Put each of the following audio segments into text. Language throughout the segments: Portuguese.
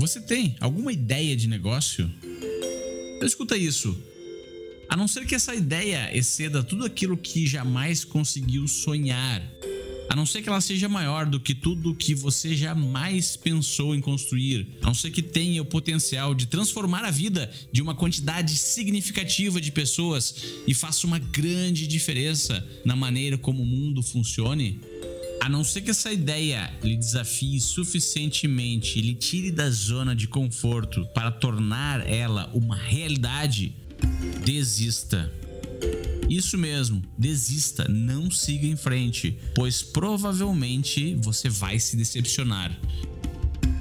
Você tem alguma ideia de negócio? Então escuta isso. A não ser que essa ideia exceda tudo aquilo que jamais conseguiu sonhar. A não ser que ela seja maior do que tudo que você jamais pensou em construir. A não ser que tenha o potencial de transformar a vida de uma quantidade significativa de pessoas e faça uma grande diferença na maneira como o mundo funcione. A não ser que essa ideia lhe desafie suficientemente e lhe tire da zona de conforto para tornar ela uma realidade, desista. Isso mesmo, desista, não siga em frente, pois provavelmente você vai se decepcionar.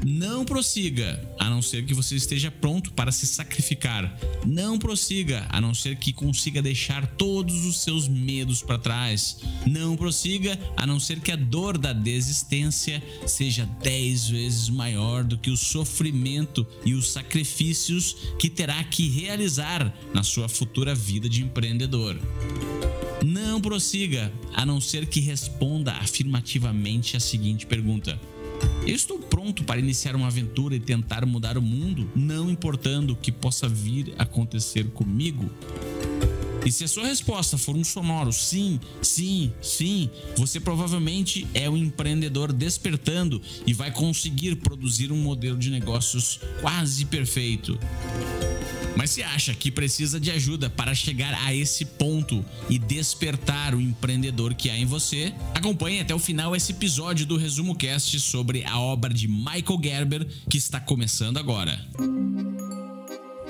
Não prossiga, a não ser que você esteja pronto para se sacrificar. Não prossiga, a não ser que consiga deixar todos os seus medos para trás. Não prossiga, a não ser que a dor da desistência seja dez vezes maior do que o sofrimento e os sacrifícios que terá que realizar na sua futura vida de empreendedor. Não prossiga, a não ser que responda afirmativamente a seguinte pergunta: eu estou pronto para iniciar uma aventura e tentar mudar o mundo, não importando o que possa vir acontecer comigo. E se a sua resposta for um sonoro sim, sim, sim, você provavelmente é um empreendedor despertando e vai conseguir produzir um modelo de negócios quase perfeito. Mas se acha que precisa de ajuda para chegar a esse ponto e despertar o empreendedor que há em você, acompanhe até o final esse episódio do Resumo Cast sobre a obra de Michael Gerber que está começando agora.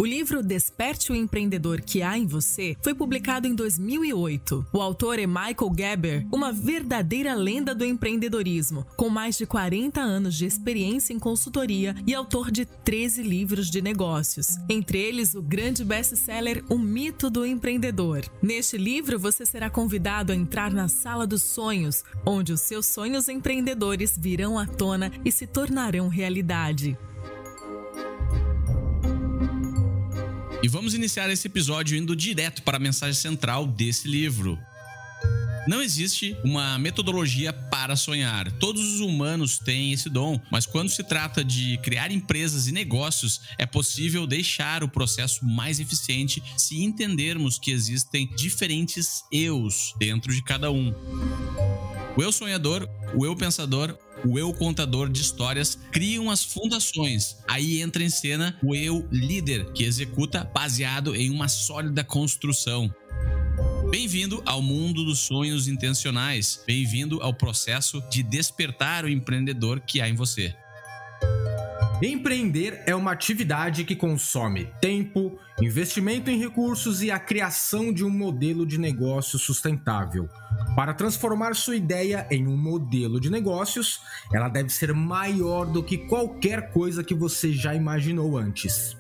O livro Desperte o Empreendedor que há em você foi publicado em 2008. O autor é Michael Geber, uma verdadeira lenda do empreendedorismo, com mais de 40 anos de experiência em consultoria e autor de 13 livros de negócios, entre eles o grande best-seller O Mito do Empreendedor. Neste livro, você será convidado a entrar na sala dos sonhos, onde os seus sonhos empreendedores virão à tona e se tornarão realidade. E vamos iniciar esse episódio indo direto para a mensagem central desse livro. Não existe uma metodologia para sonhar. Todos os humanos têm esse dom, mas quando se trata de criar empresas e negócios, é possível deixar o processo mais eficiente se entendermos que existem diferentes eus dentro de cada um. O eu sonhador, o eu pensador, o eu contador de histórias criam as fundações. Aí entra em cena o eu líder, que executa baseado em uma sólida construção. Bem-vindo ao mundo dos sonhos intencionais. Bem-vindo ao processo de despertar o empreendedor que há em você. Empreender é uma atividade que consome tempo, investimento em recursos e a criação de um modelo de negócio sustentável. Para transformar sua ideia em um modelo de negócios, ela deve ser maior do que qualquer coisa que você já imaginou antes.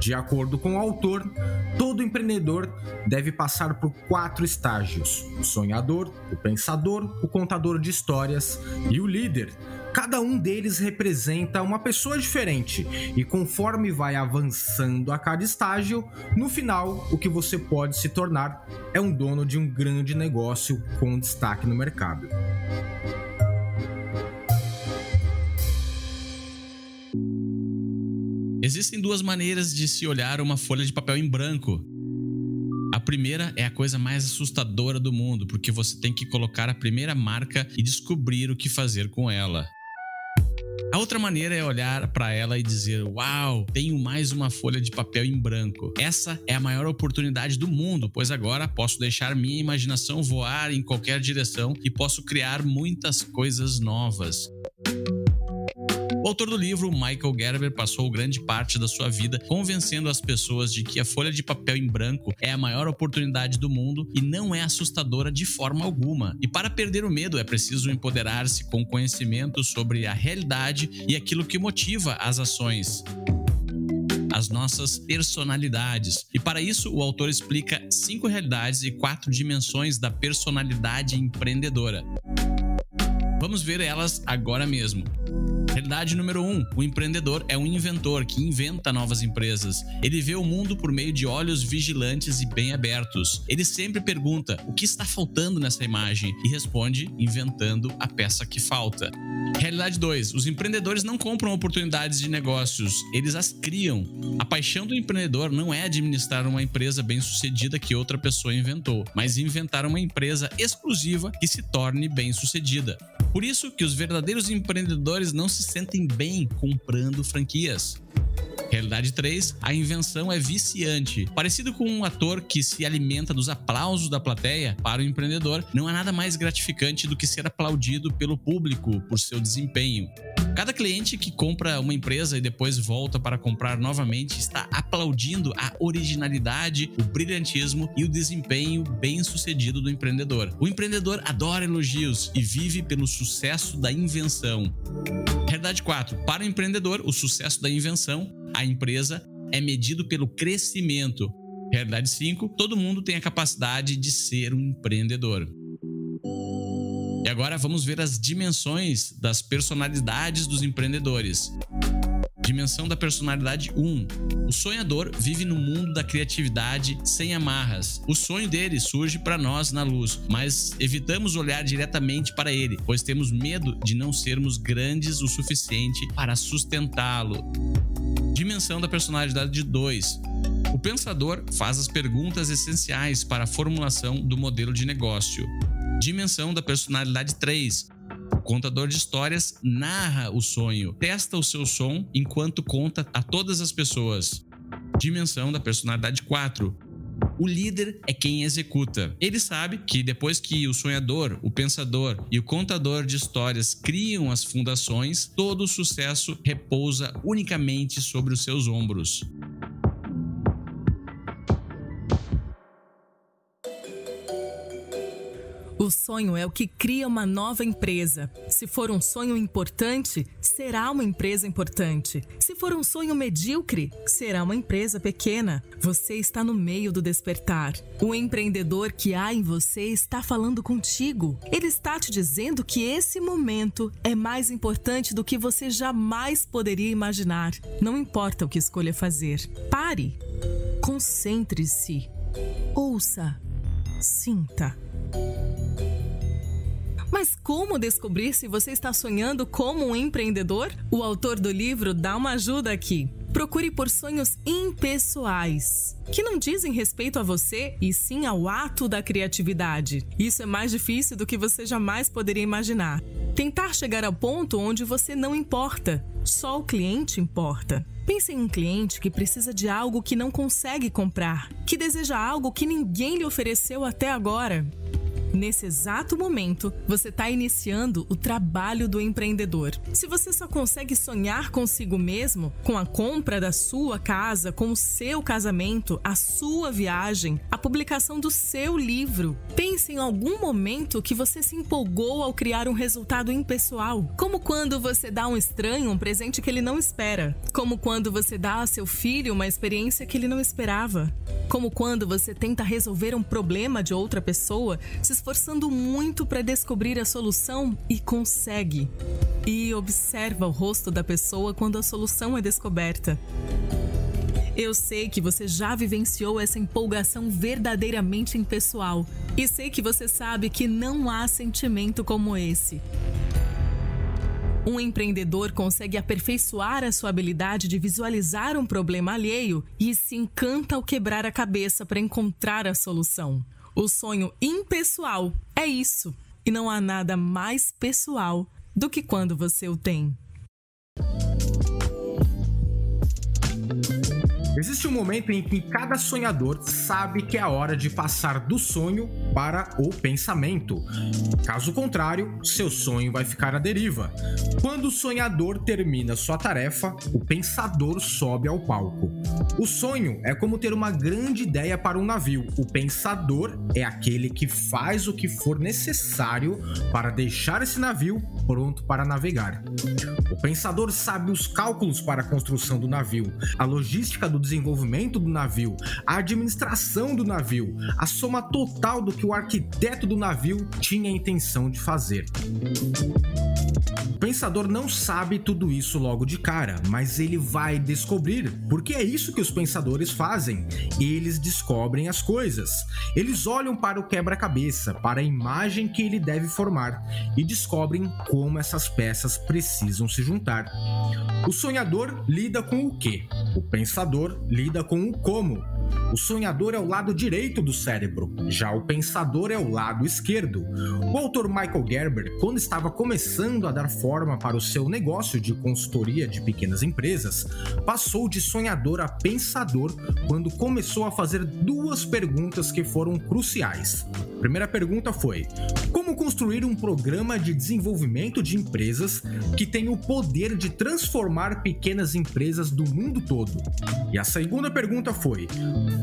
De acordo com o autor, todo empreendedor deve passar por quatro estágios: o sonhador, o pensador, o contador de histórias e o líder Cada um deles representa uma pessoa diferente, e conforme vai avançando a cada estágio, no final, o que você pode se tornar é um dono de um grande negócio com destaque no mercado. Existem duas maneiras de se olhar uma folha de papel em branco. A primeira é a coisa mais assustadora do mundo, porque você tem que colocar a primeira marca e descobrir o que fazer com ela. A outra maneira é olhar para ela e dizer: Uau, tenho mais uma folha de papel em branco. Essa é a maior oportunidade do mundo, pois agora posso deixar minha imaginação voar em qualquer direção e posso criar muitas coisas novas. O autor do livro, Michael Gerber, passou grande parte da sua vida convencendo as pessoas de que a folha de papel em branco é a maior oportunidade do mundo e não é assustadora de forma alguma. E para perder o medo é preciso empoderar-se com conhecimento sobre a realidade e aquilo que motiva as ações as nossas personalidades. E para isso, o autor explica cinco realidades e quatro dimensões da personalidade empreendedora. Vamos ver elas agora mesmo Realidade número 1. Um, o empreendedor é um inventor que inventa novas empresas. Ele vê o mundo por meio de olhos vigilantes e bem abertos. Ele sempre pergunta o que está faltando nessa imagem e responde inventando a peça que falta. Realidade 2. Os empreendedores não compram oportunidades de negócios, eles as criam. A paixão do empreendedor não é administrar uma empresa bem-sucedida que outra pessoa inventou, mas inventar uma empresa exclusiva que se torne bem-sucedida. Por isso que os verdadeiros empreendedores não se sentem bem comprando franquias. Realidade 3, a invenção é viciante. Parecido com um ator que se alimenta dos aplausos da plateia, para o empreendedor, não há nada mais gratificante do que ser aplaudido pelo público por seu desempenho. Cada cliente que compra uma empresa e depois volta para comprar novamente está aplaudindo a originalidade, o brilhantismo e o desempenho bem-sucedido do empreendedor. O empreendedor adora elogios e vive pelo sucesso da invenção. Realidade 4. Para o empreendedor, o sucesso da invenção, a empresa, é medido pelo crescimento. Realidade 5. Todo mundo tem a capacidade de ser um empreendedor. E agora vamos ver as dimensões das personalidades dos empreendedores. Dimensão da personalidade 1. O sonhador vive no mundo da criatividade sem amarras. O sonho dele surge para nós na luz, mas evitamos olhar diretamente para ele, pois temos medo de não sermos grandes o suficiente para sustentá-lo. Dimensão da personalidade 2. O pensador faz as perguntas essenciais para a formulação do modelo de negócio. Dimensão da personalidade 3. Contador de histórias narra o sonho, testa o seu som enquanto conta a todas as pessoas. Dimensão da personalidade 4. O líder é quem executa. Ele sabe que depois que o sonhador, o pensador e o contador de histórias criam as fundações, todo o sucesso repousa unicamente sobre os seus ombros. O sonho é o que cria uma nova empresa. Se for um sonho importante, será uma empresa importante. Se for um sonho medíocre, será uma empresa pequena. Você está no meio do despertar. O empreendedor que há em você está falando contigo. Ele está te dizendo que esse momento é mais importante do que você jamais poderia imaginar. Não importa o que escolha fazer. Pare. Concentre-se. Ouça. Sinta. Mas como descobrir se você está sonhando como um empreendedor? O autor do livro dá uma ajuda aqui. Procure por sonhos impessoais, que não dizem respeito a você e sim ao ato da criatividade. Isso é mais difícil do que você jamais poderia imaginar. Tentar chegar ao ponto onde você não importa, só o cliente importa. Pense em um cliente que precisa de algo que não consegue comprar, que deseja algo que ninguém lhe ofereceu até agora. Nesse exato momento, você está iniciando o trabalho do empreendedor. Se você só consegue sonhar consigo mesmo, com a compra da sua casa, com o seu casamento, a sua viagem, a publicação do seu livro, pense em algum momento que você se empolgou ao criar um resultado impessoal. Como quando você dá a um estranho um presente que ele não espera. Como quando você dá a seu filho uma experiência que ele não esperava. Como quando você tenta resolver um problema de outra pessoa, se esforçando muito para descobrir a solução e consegue. E observa o rosto da pessoa quando a solução é descoberta. Eu sei que você já vivenciou essa empolgação verdadeiramente impessoal e sei que você sabe que não há sentimento como esse. Um empreendedor consegue aperfeiçoar a sua habilidade de visualizar um problema alheio e se encanta ao quebrar a cabeça para encontrar a solução. O sonho impessoal é isso, e não há nada mais pessoal do que quando você o tem. Existe um momento em que cada sonhador sabe que é a hora de passar do sonho para o pensamento. Caso contrário, seu sonho vai ficar à deriva. Quando o sonhador termina sua tarefa, o pensador sobe ao palco. O sonho é como ter uma grande ideia para um navio. O pensador é aquele que faz o que for necessário para deixar esse navio pronto para navegar. O pensador sabe os cálculos para a construção do navio, a logística do desenvolvimento do navio, a administração do navio, a soma total do que o arquiteto do navio tinha a intenção de fazer. O pensador não sabe tudo isso logo de cara, mas ele vai descobrir, porque é isso que os pensadores fazem. Eles descobrem as coisas. Eles olham para o quebra-cabeça, para a imagem que ele deve formar e descobrem como essas peças precisam se juntar. O sonhador lida com o que? O pensador lida com o como. O sonhador é o lado direito do cérebro, já o pensador é o lado esquerdo. O autor Michael Gerber, quando estava começando a dar forma para o seu negócio de consultoria de pequenas empresas, passou de sonhador a pensador quando começou a fazer duas perguntas que foram cruciais. A primeira pergunta foi: construir um programa de desenvolvimento de empresas que tem o poder de transformar pequenas empresas do mundo todo? E a segunda pergunta foi: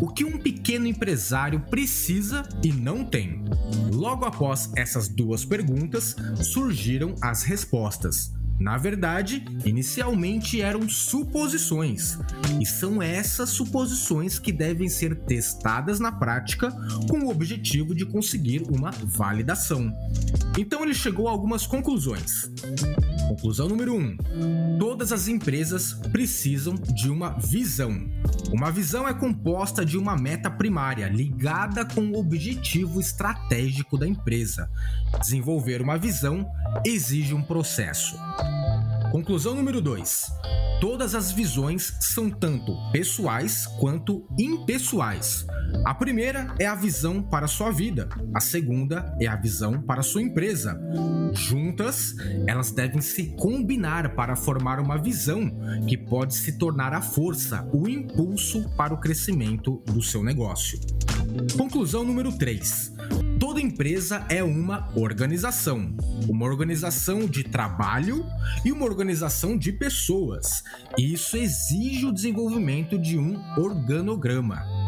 o que um pequeno empresário precisa e não tem? Logo após essas duas perguntas, surgiram as respostas. Na verdade, inicialmente eram suposições, e são essas suposições que devem ser testadas na prática com o objetivo de conseguir uma validação. Então ele chegou a algumas conclusões. Conclusão número 1: um, todas as empresas precisam de uma visão. Uma visão é composta de uma meta primária ligada com o objetivo estratégico da empresa. Desenvolver uma visão exige um processo. Conclusão número 2. Todas as visões são tanto pessoais quanto impessoais. A primeira é a visão para a sua vida, a segunda é a visão para a sua empresa. Juntas, elas devem se combinar para formar uma visão que pode se tornar a força, o impulso para o crescimento do seu negócio. Conclusão número 3. Toda empresa é uma organização, uma organização de trabalho e uma organização de pessoas. E isso exige o desenvolvimento de um organograma.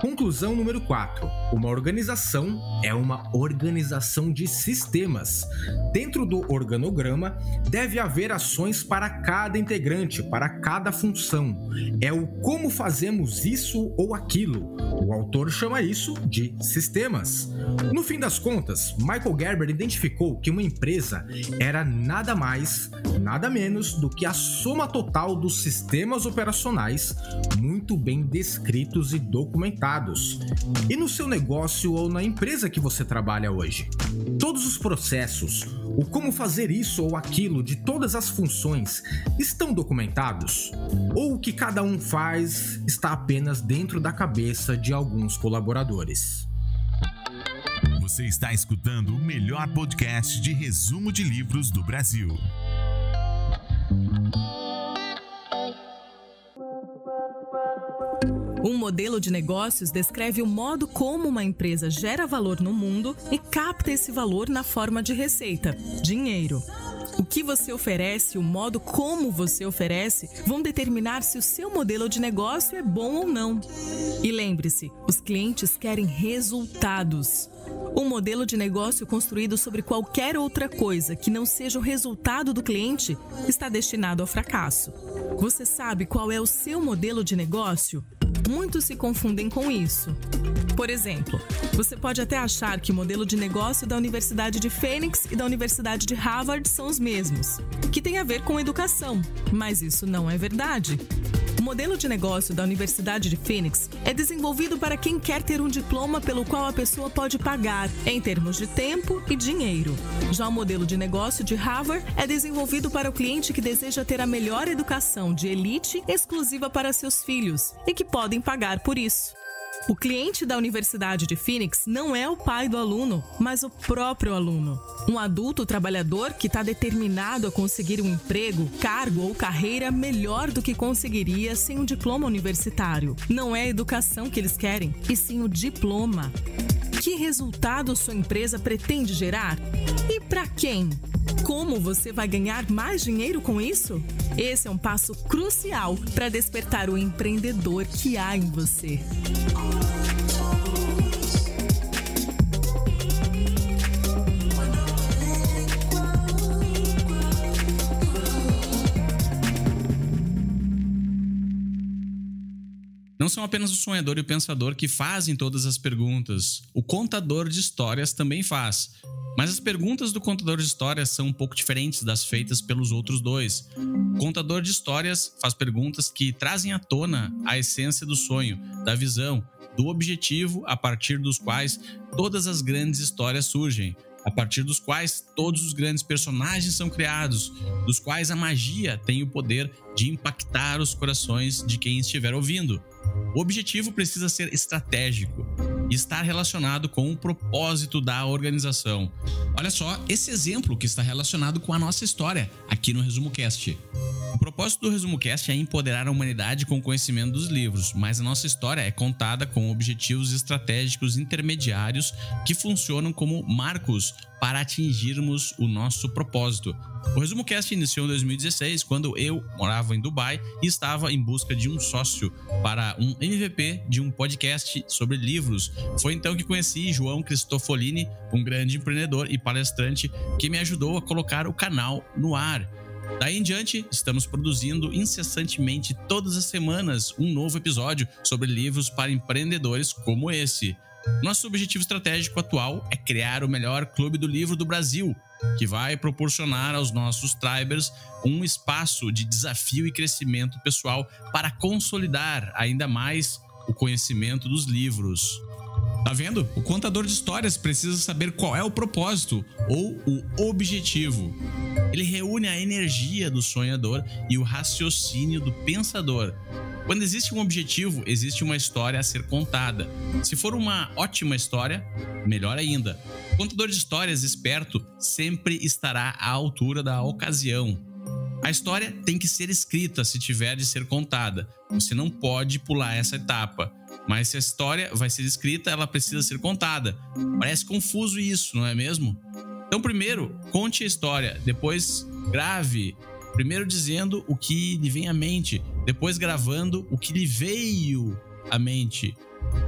Conclusão número 4. Uma organização é uma organização de sistemas. Dentro do organograma, deve haver ações para cada integrante, para cada função. É o como fazemos isso ou aquilo. O autor chama isso de sistemas. No fim das contas, Michael Gerber identificou que uma empresa era nada mais, nada menos do que a soma total dos sistemas operacionais muito bem descritos e documentados. E no seu negócio ou na empresa que você trabalha hoje? Todos os processos, o como fazer isso ou aquilo de todas as funções estão documentados? Ou o que cada um faz está apenas dentro da cabeça de alguns colaboradores? Você está escutando o melhor podcast de resumo de livros do Brasil. Um modelo de negócios descreve o modo como uma empresa gera valor no mundo e capta esse valor na forma de receita, dinheiro. O que você oferece, o modo como você oferece, vão determinar se o seu modelo de negócio é bom ou não. E lembre-se, os clientes querem resultados. Um modelo de negócio construído sobre qualquer outra coisa que não seja o resultado do cliente está destinado ao fracasso. Você sabe qual é o seu modelo de negócio? Muitos se confundem com isso. Por exemplo, você pode até achar que o modelo de negócio da Universidade de Phoenix e da Universidade de Harvard são os mesmos, que tem a ver com educação, mas isso não é verdade. O modelo de negócio da Universidade de Phoenix é desenvolvido para quem quer ter um diploma pelo qual a pessoa pode pagar, em termos de tempo e dinheiro. Já o modelo de negócio de Harvard é desenvolvido para o cliente que deseja ter a melhor educação de elite exclusiva para seus filhos e que podem pagar por isso. O cliente da Universidade de Phoenix não é o pai do aluno, mas o próprio aluno. Um adulto trabalhador que está determinado a conseguir um emprego, cargo ou carreira melhor do que conseguiria sem um diploma universitário. Não é a educação que eles querem, e sim o diploma. Que resultado sua empresa pretende gerar? E para quem? Como você vai ganhar mais dinheiro com isso? Esse é um passo crucial para despertar o empreendedor que há em você. Não são apenas o sonhador e o pensador que fazem todas as perguntas. O contador de histórias também faz. Mas as perguntas do contador de histórias são um pouco diferentes das feitas pelos outros dois. O contador de histórias faz perguntas que trazem à tona a essência do sonho, da visão, do objetivo a partir dos quais todas as grandes histórias surgem a partir dos quais todos os grandes personagens são criados, dos quais a magia tem o poder de impactar os corações de quem estiver ouvindo. O objetivo precisa ser estratégico e estar relacionado com o propósito da organização. Olha só esse exemplo que está relacionado com a nossa história aqui no Resumo Cast. O propósito do Resumo Cast é empoderar a humanidade com o conhecimento dos livros, mas a nossa história é contada com objetivos estratégicos intermediários que funcionam como marcos para atingirmos o nosso propósito. O Resumo Cast iniciou em 2016, quando eu morava em Dubai e estava em busca de um sócio para um MVP de um podcast sobre livros. Foi então que conheci João Cristofolini, um grande empreendedor e palestrante que me ajudou a colocar o canal no ar. Daí em diante, estamos produzindo incessantemente todas as semanas um novo episódio sobre livros para empreendedores como esse. Nosso objetivo estratégico atual é criar o melhor clube do livro do Brasil, que vai proporcionar aos nossos tribers um espaço de desafio e crescimento pessoal para consolidar ainda mais o conhecimento dos livros. Tá vendo? O contador de histórias precisa saber qual é o propósito ou o objetivo. Ele reúne a energia do sonhador e o raciocínio do pensador. Quando existe um objetivo, existe uma história a ser contada. Se for uma ótima história, melhor ainda. O contador de histórias esperto sempre estará à altura da ocasião. A história tem que ser escrita se tiver de ser contada. Você não pode pular essa etapa. Mas se a história vai ser escrita, ela precisa ser contada. Parece confuso isso, não é mesmo? Então, primeiro, conte a história, depois grave. Primeiro dizendo o que lhe vem à mente, depois gravando o que lhe veio à mente,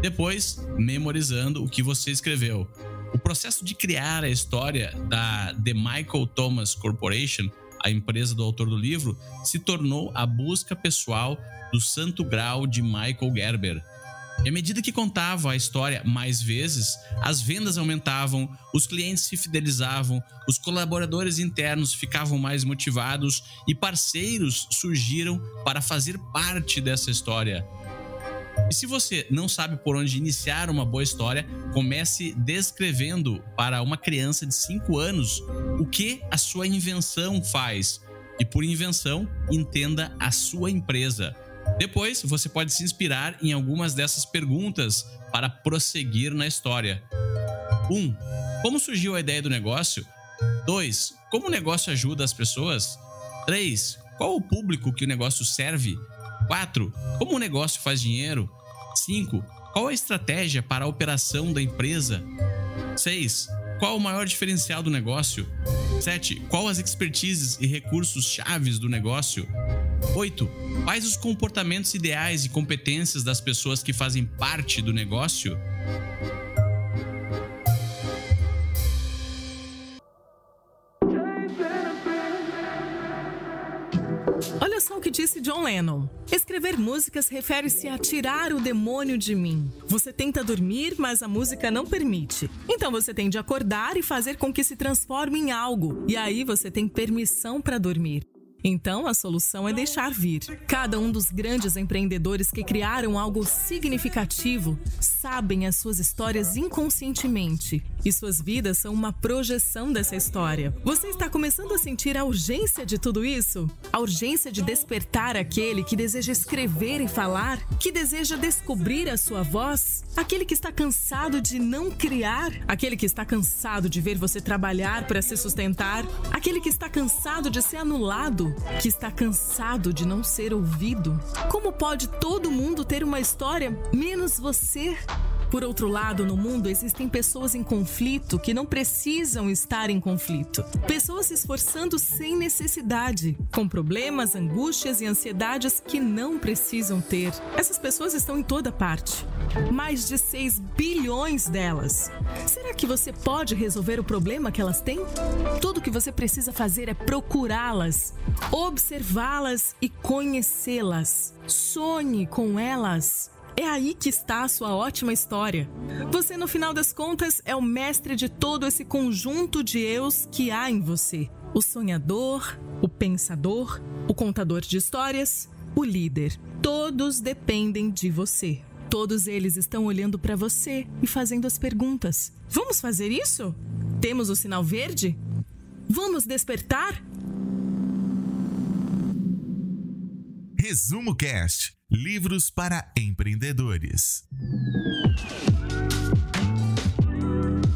depois memorizando o que você escreveu. O processo de criar a história da The Michael Thomas Corporation, a empresa do autor do livro, se tornou a busca pessoal do santo grau de Michael Gerber e à medida que contava a história mais vezes, as vendas aumentavam, os clientes se fidelizavam, os colaboradores internos ficavam mais motivados e parceiros surgiram para fazer parte dessa história. E se você não sabe por onde iniciar uma boa história, comece descrevendo para uma criança de 5 anos o que a sua invenção faz. E por invenção, entenda a sua empresa. Depois, você pode se inspirar em algumas dessas perguntas para prosseguir na história. 1. Um, como surgiu a ideia do negócio? 2. Como o negócio ajuda as pessoas? 3. Qual o público que o negócio serve? 4. Como o negócio faz dinheiro? 5. Qual a estratégia para a operação da empresa? 6. Qual o maior diferencial do negócio? 7. Qual as expertises e recursos chaves do negócio? 8. Quais os comportamentos ideais e competências das pessoas que fazem parte do negócio? Olha só o que disse John Lennon. Escrever músicas refere-se a tirar o demônio de mim. Você tenta dormir, mas a música não permite. Então você tem de acordar e fazer com que se transforme em algo. E aí você tem permissão para dormir. Então, a solução é deixar vir. Cada um dos grandes empreendedores que criaram algo significativo sabem as suas histórias inconscientemente e suas vidas são uma projeção dessa história. Você está começando a sentir a urgência de tudo isso? A urgência de despertar aquele que deseja escrever e falar, que deseja descobrir a sua voz, aquele que está cansado de não criar, aquele que está cansado de ver você trabalhar para se sustentar, aquele que está cansado de ser anulado, que está cansado de não ser ouvido. Como pode todo mundo ter uma história menos você? Por outro lado, no mundo existem pessoas em conflito que não precisam estar em conflito. Pessoas se esforçando sem necessidade, com problemas, angústias e ansiedades que não precisam ter. Essas pessoas estão em toda parte. Mais de 6 bilhões delas. Será que você pode resolver o problema que elas têm? Tudo o que você precisa fazer é procurá-las, observá-las e conhecê-las. Sonhe com elas. É aí que está a sua ótima história. Você, no final das contas, é o mestre de todo esse conjunto de eus que há em você: o sonhador, o pensador, o contador de histórias, o líder. Todos dependem de você. Todos eles estão olhando para você e fazendo as perguntas. Vamos fazer isso? Temos o sinal verde? Vamos despertar? Resumo Cast Livros para empreendedores.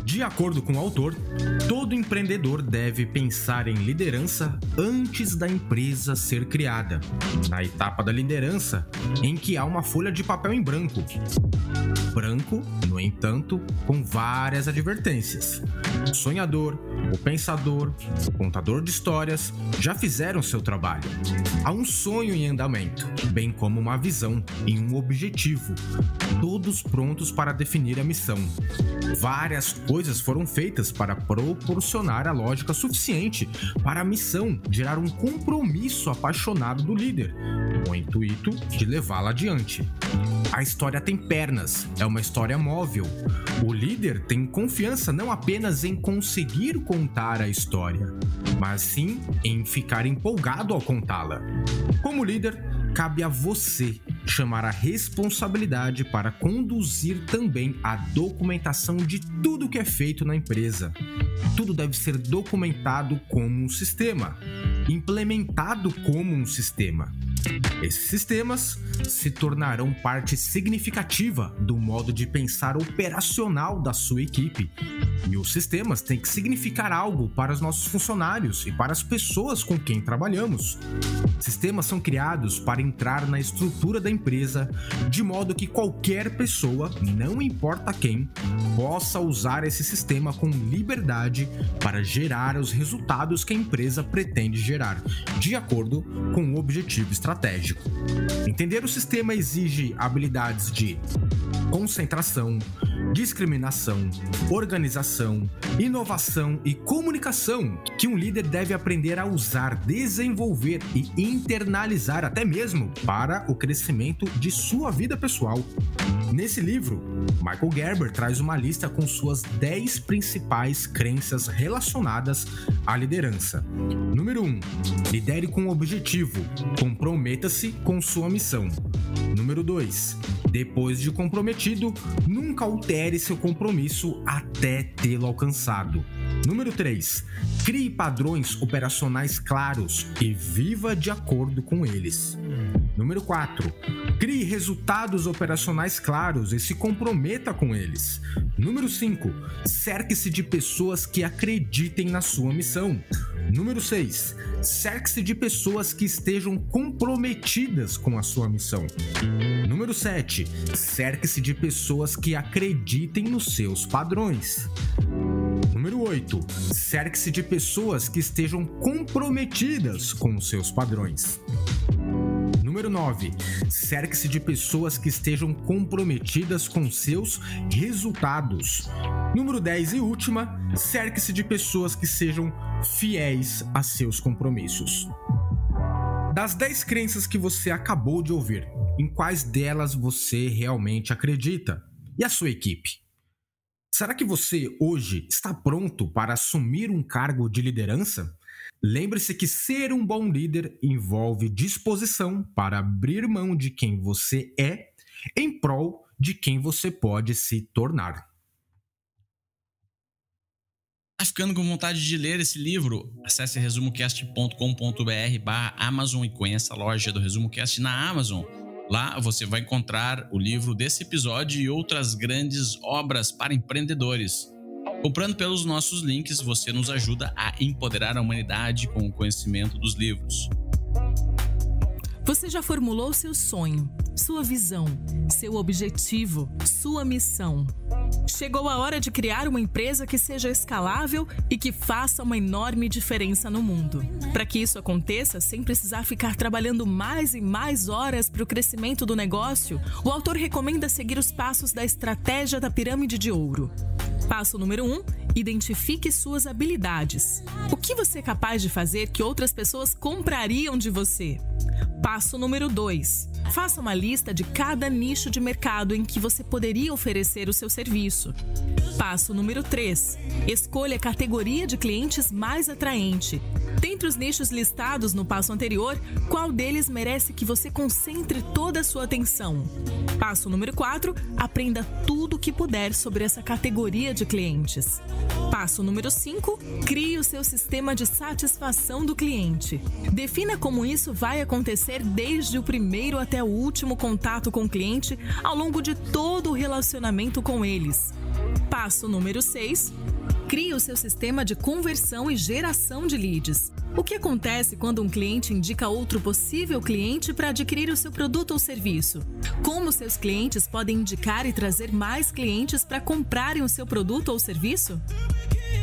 De acordo com o autor, todo empreendedor deve pensar em liderança antes da empresa ser criada, na etapa da liderança em que há uma folha de papel em branco. Branco, no entanto, com várias advertências. Sonhador, o pensador, o contador de histórias já fizeram seu trabalho. Há um sonho em andamento, bem como uma visão e um objetivo, todos prontos para definir a missão. Várias coisas foram feitas para proporcionar a lógica suficiente para a missão gerar um compromisso apaixonado do líder, com o intuito de levá-la adiante. A história tem pernas, é uma história móvel. O líder tem confiança não apenas em conseguir contar a história, mas sim em ficar empolgado ao contá-la. Como líder, cabe a você chamar a responsabilidade para conduzir também a documentação de tudo que é feito na empresa. Tudo deve ser documentado como um sistema, implementado como um sistema. Esses sistemas se tornarão parte significativa do modo de pensar operacional da sua equipe. E os sistemas têm que significar algo para os nossos funcionários e para as pessoas com quem trabalhamos. Sistemas são criados para entrar na estrutura da empresa de modo que qualquer pessoa, não importa quem, possa usar esse sistema com liberdade para gerar os resultados que a empresa pretende gerar, de acordo com o objetivo estratégico. Entender o sistema exige habilidades de concentração, discriminação, organização, inovação e comunicação que um líder deve aprender a usar, desenvolver e internalizar até mesmo para o crescimento de sua vida pessoal. Nesse livro, Michael Gerber traz uma lista com suas 10 principais crenças relacionadas à liderança. Número 1. Lidere com objetivo. Comprometa-se com sua missão. Número 2. Depois de comprometido, nunca altere seu compromisso até tê-lo alcançado. Número 3. Crie padrões operacionais claros e viva de acordo com eles. Número 4. Crie resultados operacionais claros e se comprometa com eles. Número 5. Cerque-se de pessoas que acreditem na sua missão. Número 6. Cerque-se de pessoas que estejam comprometidas com a sua missão. Número 7. Cerque-se de pessoas que acreditem nos seus padrões. Número 8. Cerque-se de pessoas que estejam comprometidas com os seus padrões. Número 9. Cerque-se de pessoas que estejam comprometidas com seus resultados. Número 10 e última, cerque-se de pessoas que sejam fiéis a seus compromissos. Das 10 crenças que você acabou de ouvir, em quais delas você realmente acredita? E a sua equipe? Será que você hoje está pronto para assumir um cargo de liderança? Lembre-se que ser um bom líder envolve disposição para abrir mão de quem você é em prol de quem você pode se tornar. Tá ficando com vontade de ler esse livro? Acesse resumocast.com.br barra Amazon e conheça a loja do ResumoCast na Amazon. Lá você vai encontrar o livro desse episódio e outras grandes obras para empreendedores. Comprando pelos nossos links, você nos ajuda a empoderar a humanidade com o conhecimento dos livros. Você já formulou seu sonho, sua visão, seu objetivo, sua missão. Chegou a hora de criar uma empresa que seja escalável e que faça uma enorme diferença no mundo. Para que isso aconteça sem precisar ficar trabalhando mais e mais horas para o crescimento do negócio, o autor recomenda seguir os passos da estratégia da pirâmide de ouro. Passo número 1: um, identifique suas habilidades. O que você é capaz de fazer que outras pessoas comprariam de você? Passo número 2: Faça uma lista de cada nicho de mercado em que você poderia oferecer o seu serviço. Passo número 3. Escolha a categoria de clientes mais atraente. Dentre os nichos listados no passo anterior, qual deles merece que você concentre toda a sua atenção? Passo número 4. Aprenda tudo o que puder sobre essa categoria de clientes. Passo número 5. Crie o seu sistema de satisfação do cliente. Defina como isso vai acontecer desde o primeiro até o último contato com o cliente ao longo de todo o relacionamento com eles. Passo número 6. Crie o seu sistema de conversão e geração de leads. O que acontece quando um cliente indica outro possível cliente para adquirir o seu produto ou serviço? Como seus clientes podem indicar e trazer mais clientes para comprarem o seu produto ou serviço?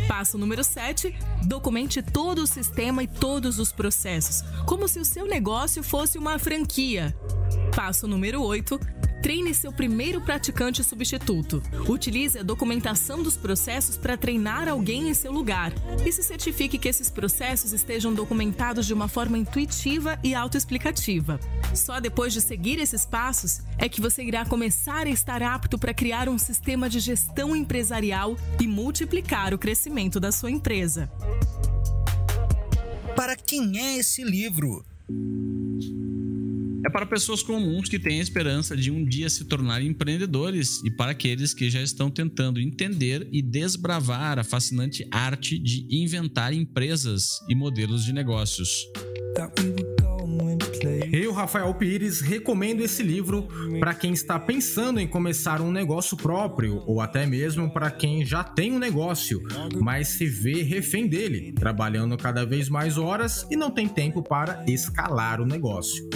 Passo número 7. Documente todo o sistema e todos os processos, como se o seu negócio fosse uma franquia. Passo número 8 treine seu primeiro praticante substituto. Utilize a documentação dos processos para treinar alguém em seu lugar. E se certifique que esses processos estejam documentados de uma forma intuitiva e autoexplicativa. Só depois de seguir esses passos é que você irá começar a estar apto para criar um sistema de gestão empresarial e multiplicar o crescimento da sua empresa. Para quem é esse livro? É para pessoas comuns que têm a esperança de um dia se tornarem empreendedores e para aqueles que já estão tentando entender e desbravar a fascinante arte de inventar empresas e modelos de negócios. Rafael Pires, recomendo esse livro para quem está pensando em começar um negócio próprio ou até mesmo para quem já tem um negócio, mas se vê refém dele, trabalhando cada vez mais horas e não tem tempo para escalar o negócio.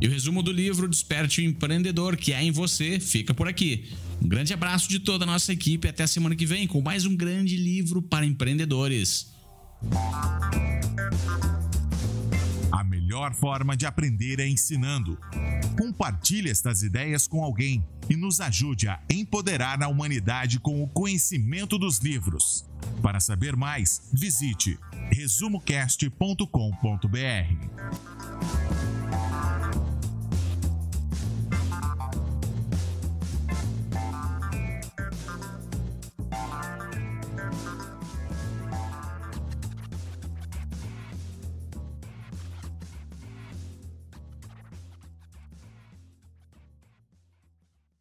E o resumo do livro Desperte o Empreendedor que há em você fica por aqui. Um grande abraço de toda a nossa equipe até a semana que vem com mais um grande livro para empreendedores. Melhor forma de aprender é ensinando. Compartilhe estas ideias com alguém e nos ajude a empoderar a humanidade com o conhecimento dos livros. Para saber mais, visite resumocast.com.br.